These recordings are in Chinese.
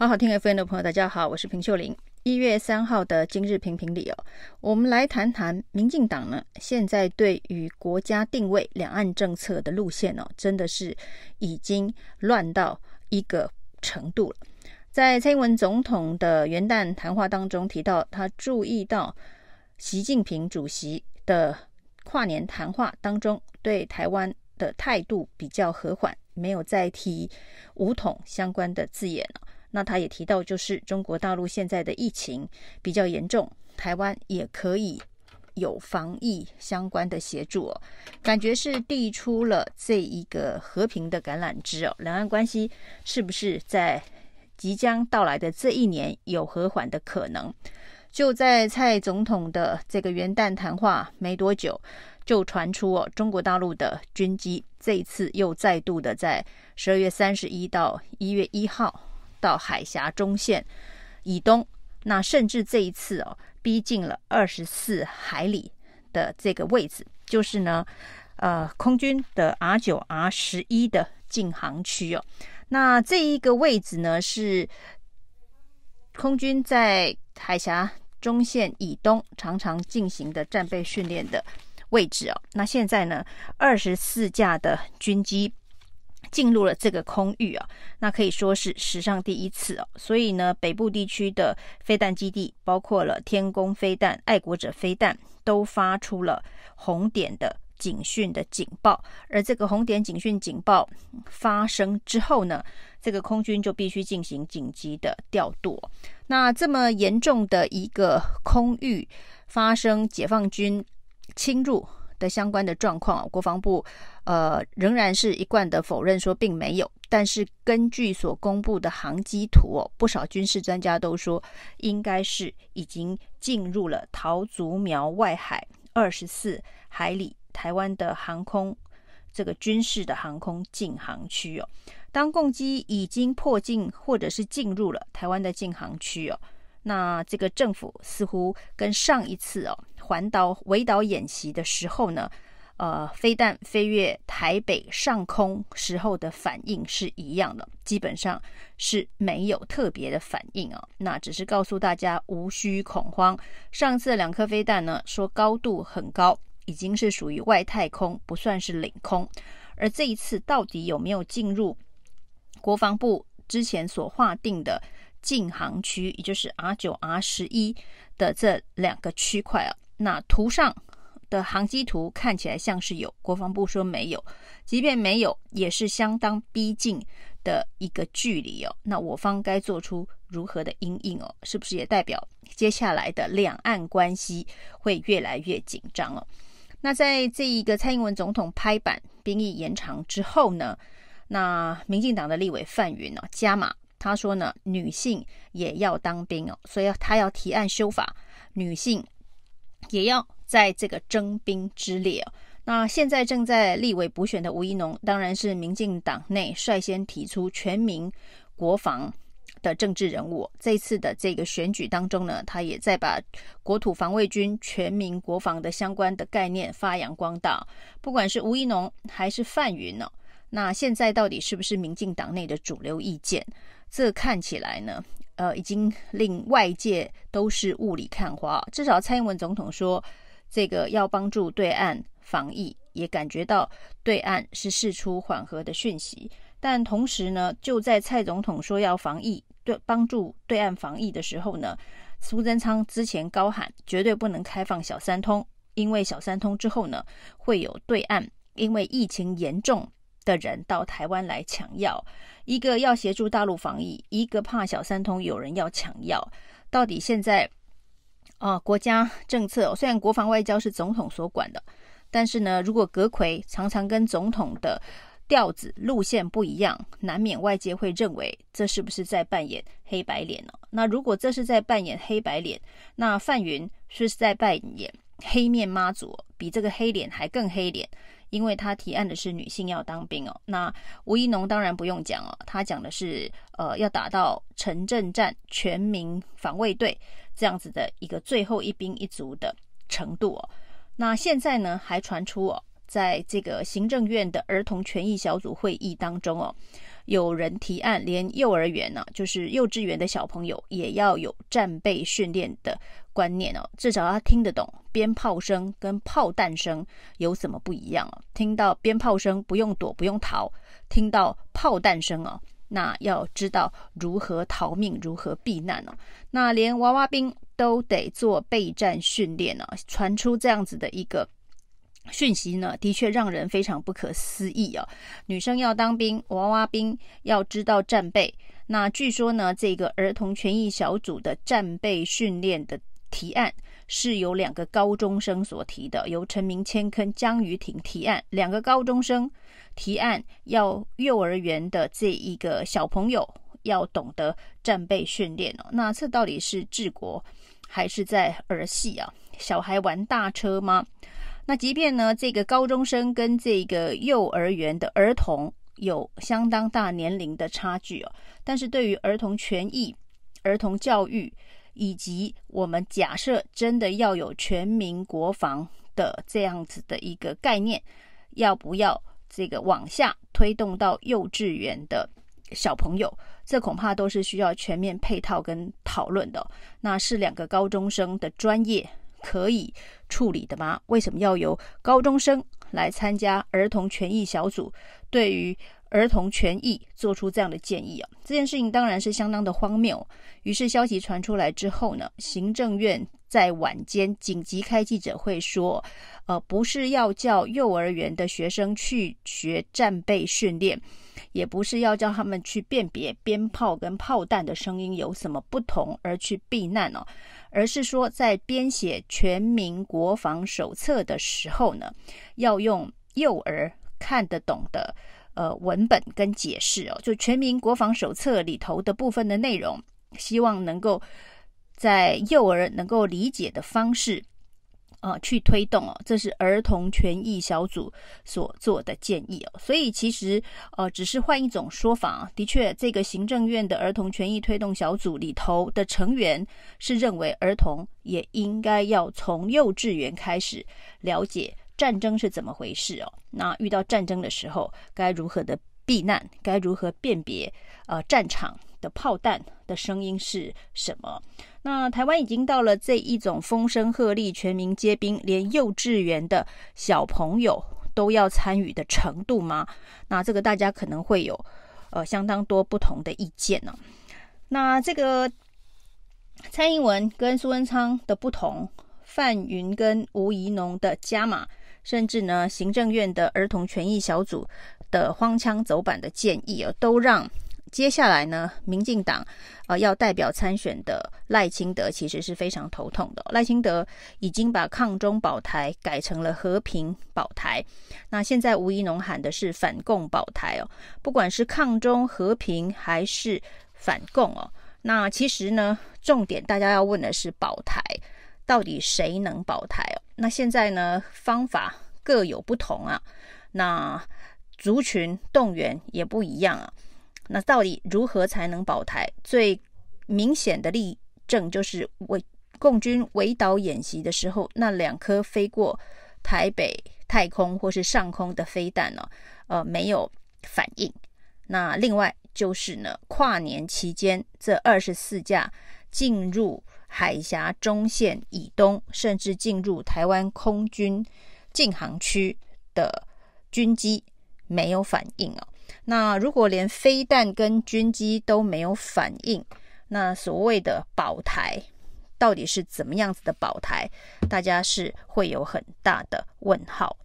好好听 FM 的朋友，大家好，我是平秀玲。一月三号的今日评评理哦，我们来谈谈民进党呢，现在对于国家定位两岸政策的路线哦，真的是已经乱到一个程度了。在蔡英文总统的元旦谈话当中提到，他注意到习近平主席的跨年谈话当中对台湾的态度比较和缓，没有再提武统相关的字眼了。那他也提到，就是中国大陆现在的疫情比较严重，台湾也可以有防疫相关的协助哦，感觉是递出了这一个和平的橄榄枝哦。两岸关系是不是在即将到来的这一年有和缓的可能？就在蔡总统的这个元旦谈话没多久，就传出哦，中国大陆的军机这一次又再度的在十二月三十一到一月一号。到海峡中线以东，那甚至这一次哦，逼近了二十四海里的这个位置，就是呢，呃，空军的 R 九 R 十一的禁航区哦。那这一个位置呢，是空军在海峡中线以东常常进行的战备训练的位置哦。那现在呢，二十四架的军机。进入了这个空域啊，那可以说是史上第一次哦。所以呢，北部地区的飞弹基地，包括了天弓飞弹、爱国者飞弹，都发出了红点的警讯的警报。而这个红点警讯警报发生之后呢，这个空军就必须进行紧急的调度。那这么严重的一个空域发生解放军侵入的相关的状况，国防部呃仍然是一贯的否认说并没有，但是根据所公布的航机图哦，不少军事专家都说应该是已经进入了桃竹苗外海二十四海里台湾的航空这个军事的航空禁航区哦。当共机已经迫近或者是进入了台湾的禁航区哦，那这个政府似乎跟上一次哦。环岛围岛演习的时候呢，呃，飞弹飞越台北上空时候的反应是一样的，基本上是没有特别的反应啊。那只是告诉大家无需恐慌。上次两颗飞弹呢，说高度很高，已经是属于外太空，不算是领空。而这一次到底有没有进入国防部之前所划定的禁航区，也就是 R 九 R 十一的这两个区块啊？那图上的航机图看起来像是有，国防部说没有，即便没有，也是相当逼近的一个距离哦。那我方该做出如何的因应哦？是不是也代表接下来的两岸关系会越来越紧张哦？那在这一个蔡英文总统拍板兵役延长之后呢，那民进党的立委范云呢加码，他说呢，女性也要当兵哦，所以他要提案修法，女性。也要在这个征兵之列哦。那现在正在立委补选的吴怡农，当然是民进党内率先提出全民国防的政治人物。这次的这个选举当中呢，他也在把国土防卫军全民国防的相关的概念发扬光大。不管是吴怡农还是范云呢，那现在到底是不是民进党内的主流意见？这看起来呢？呃，已经令外界都是雾里看花。至少蔡英文总统说，这个要帮助对岸防疫，也感觉到对岸是释出缓和的讯息。但同时呢，就在蔡总统说要防疫，对帮助对岸防疫的时候呢，苏贞昌之前高喊绝对不能开放小三通，因为小三通之后呢，会有对岸因为疫情严重的人到台湾来抢药。一个要协助大陆防疫，一个怕小三通有人要抢药，到底现在啊、国家政策虽然国防外交是总统所管的，但是呢，如果阁揆常常跟总统的调子路线不一样，难免外界会认为这是不是在扮演黑白脸呢？那如果这是在扮演黑白脸，那范云是在扮演黑面妈祖，比这个黑脸还更黑脸。因为他提案的是女性要当兵哦，那吴怡农当然不用讲哦，他讲的是呃要打到城镇战全民防卫队这样子的一个最后一兵一卒的程度哦。那现在呢还传出哦，在这个行政院的儿童权益小组会议当中哦，有人提案，连幼儿园呢、就是幼稚园的小朋友也要有战备训练的观念哦，至少他听得懂鞭炮声跟炮弹声有什么不一样啊？听到鞭炮声不用躲不用逃，听到炮弹声哦，那要知道如何逃命，如何避难哦。那连娃娃兵都得做备战训练呢，传出这样子的一个。讯息呢，的确让人非常不可思议啊！女生要当兵，娃娃兵要知道战备。那据说呢，这个儿童权益小组的战备训练的提案是由两个高中生所提的，由陈明谦跟江瑜廷提案。两个高中生提案要幼儿园的这一个小朋友要懂得战备训练哦。那这到底是治国还是在儿戏啊？小孩玩大车吗？那即便呢，这个高中生跟这个幼儿园的儿童有相当大年龄的差距哦，但是对于儿童权益、儿童教育，以及我们假设真的要有全民国防的这样子的一个概念，要不要这个往下推动到幼稚园的小朋友，这恐怕都是需要全面配套跟讨论的。那是两个高中生的专业。可以处理的吗？为什么要由高中生来参加儿童权益小组？对于儿童权益做出这样的建议啊，这件事情当然是相当的荒谬。于是消息传出来之后呢，行政院在晚间紧急开记者会说，呃，不是要叫幼儿园的学生去学战备训练，也不是要叫他们去辨别鞭炮跟炮弹的声音有什么不同而去避难哦。而是说，在编写全民国防手册的时候呢，要用幼儿看得懂的呃文本跟解释哦，就全民国防手册里头的部分的内容，希望能够在幼儿能够理解的方式。呃，去推动哦，这是儿童权益小组所做的建议哦。所以其实呃，只是换一种说法，的确，这个行政院的儿童权益推动小组里头的成员是认为儿童也应该要从幼稚园开始了解战争是怎么回事哦。那遇到战争的时候，该如何的避难？该如何辨别呃战场的炮弹的声音是什么？那台湾已经到了这一种风声鹤唳、全民皆兵，连幼稚园的小朋友都要参与的程度吗？那这个大家可能会有呃相当多不同的意见呢、那这个蔡英文跟苏贞昌的不同，范云跟吴怡农的加码，甚至呢行政院的儿童权益小组的荒腔走板的建议啊、都让。接下来呢，民进党呃要代表参选的赖清德其实是非常头痛的。赖清德已经把抗中保台改成了和平保台，那现在吴怡农喊的是反共保台哦。不管是抗中和平还是反共哦，那其实呢，重点大家要问的是保台到底谁能保台哦？那现在呢，方法各有不同啊，那族群动员也不一样啊。那到底如何才能保台？最明显的例证就是围共军围岛演习的时候，那两颗飞过台北太空或是上空的飞弹呢，呃，没有反应。那另外就是呢，跨年期间这二十四架进入海峡中线以东，甚至进入台湾空军禁航区的军机没有反应哦。那如果连飞弹跟军机都没有反应，那所谓的保台到底是怎么样子的保台？大家是会有很大的问号。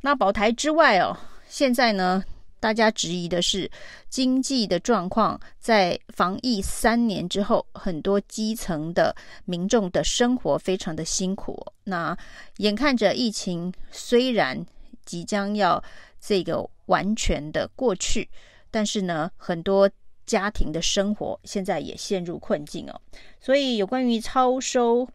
那保台之外哦，现在呢，大家质疑的是经济的状况，在防疫三年之后，很多基层的民众的生活非常的辛苦。那眼看着疫情虽然即将要这个。完全的过去，但是呢，很多家庭的生活现在也陷入困境哦。所以有关于超收、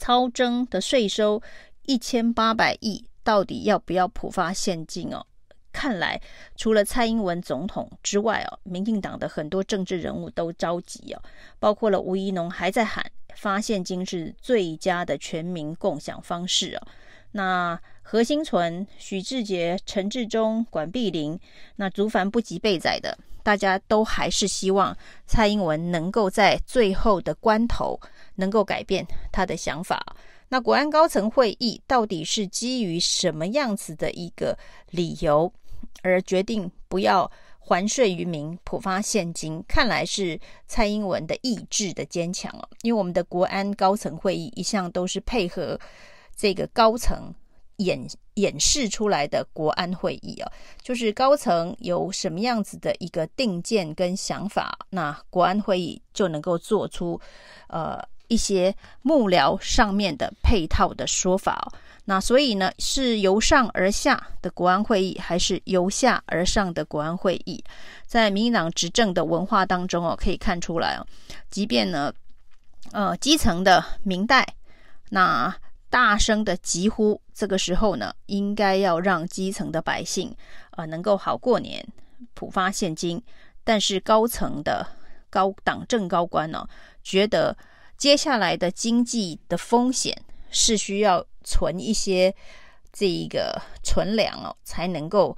超征的税收一千八百亿，到底要不要普发现金哦？看来除了蔡英文总统之外哦，民进党的很多政治人物都着急哦，包括了吴怡农还在喊发现金是最佳的全民共享方式哦。那何心存、许志杰、陈志忠、管碧玲，那族繁不及备载的，大家都还是希望蔡英文能够在最后的关头能够改变他的想法。那国安高层会议到底是基于什么样子的一个理由而决定不要还税于民、普发现金？看来是蔡英文的意志的坚强哦。因为我们的国安高层会议一向都是配合这个高层演演示出来的国安会议哦，就是高层有什么样子的一个定见跟想法，那国安会议就能够做出呃。一些幕僚上面的配套的说法哦，那所以呢，是由上而下的国安会议，还是由下而上的国安会议？在民进党执政的文化当中哦，可以看出来哦，即便呢，呃，基层的民代那大声的疾呼，这个时候呢，应该要让基层的百姓呃能够好过年，普发现金，但是高层的高党政高官呢，觉得。接下来的经济的风险是需要存一些这一个存粮哦，才能够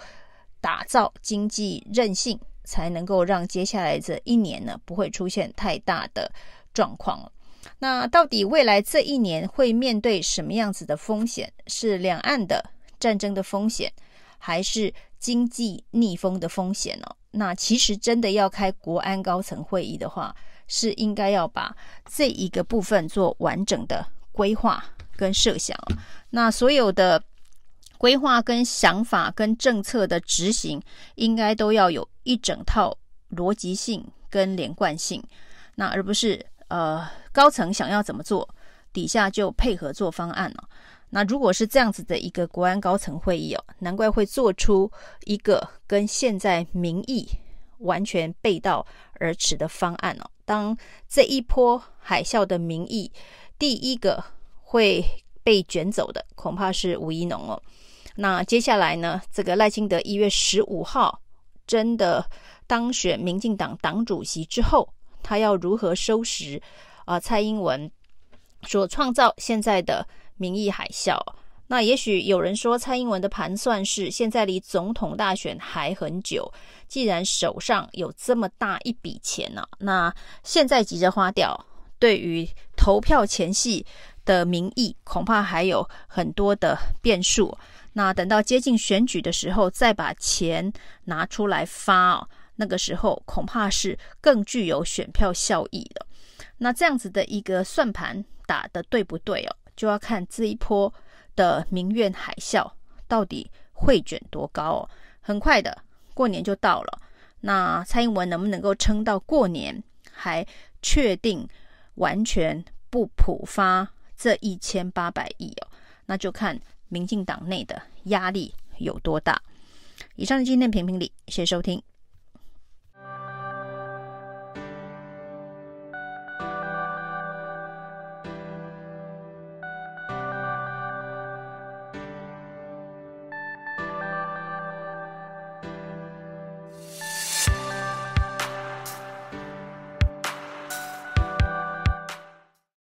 打造经济韧性，才能够让接下来这一年呢不会出现太大的状况。那到底未来这一年会面对什么样子的风险？是两岸的战争的风险，还是经济逆风的风险呢？那其实真的要开国安高层会议的话，是应该要把这一个部分做完整的规划跟设想，那所有的规划跟想法跟政策的执行，应该都要有一整套逻辑性跟连贯性，那而不是呃高层想要怎么做，底下就配合做方案了。那如果是这样子的一个国安高层会议哦，难怪会做出一个跟现在民意完全背道而驰的方案哦。当这一波海啸的民意，第一个会被卷走的，恐怕是吴怡农哦。那接下来呢？这个赖清德一月十五号真的当选民进党党主席之后，他要如何收拾啊、蔡英文所创造现在的民意海啸？那也许有人说，蔡英文的盘算是现在离总统大选还很久。既然手上有这么大一笔钱呢、那现在急着花掉，对于投票前夕的民意，恐怕还有很多的变数。那等到接近选举的时候，再把钱拿出来发哦，那个时候恐怕是更具有选票效益的。那这样子的一个算盘打得对不对哦，就要看这一波。的民怨海啸到底会卷多高哦？很快的，过年就到了。那蔡英文能不能够撑到过年，还确定完全不普发这一千八百亿哦？那就看民进党内的压力有多大。以上是今天评评理，谢谢收听。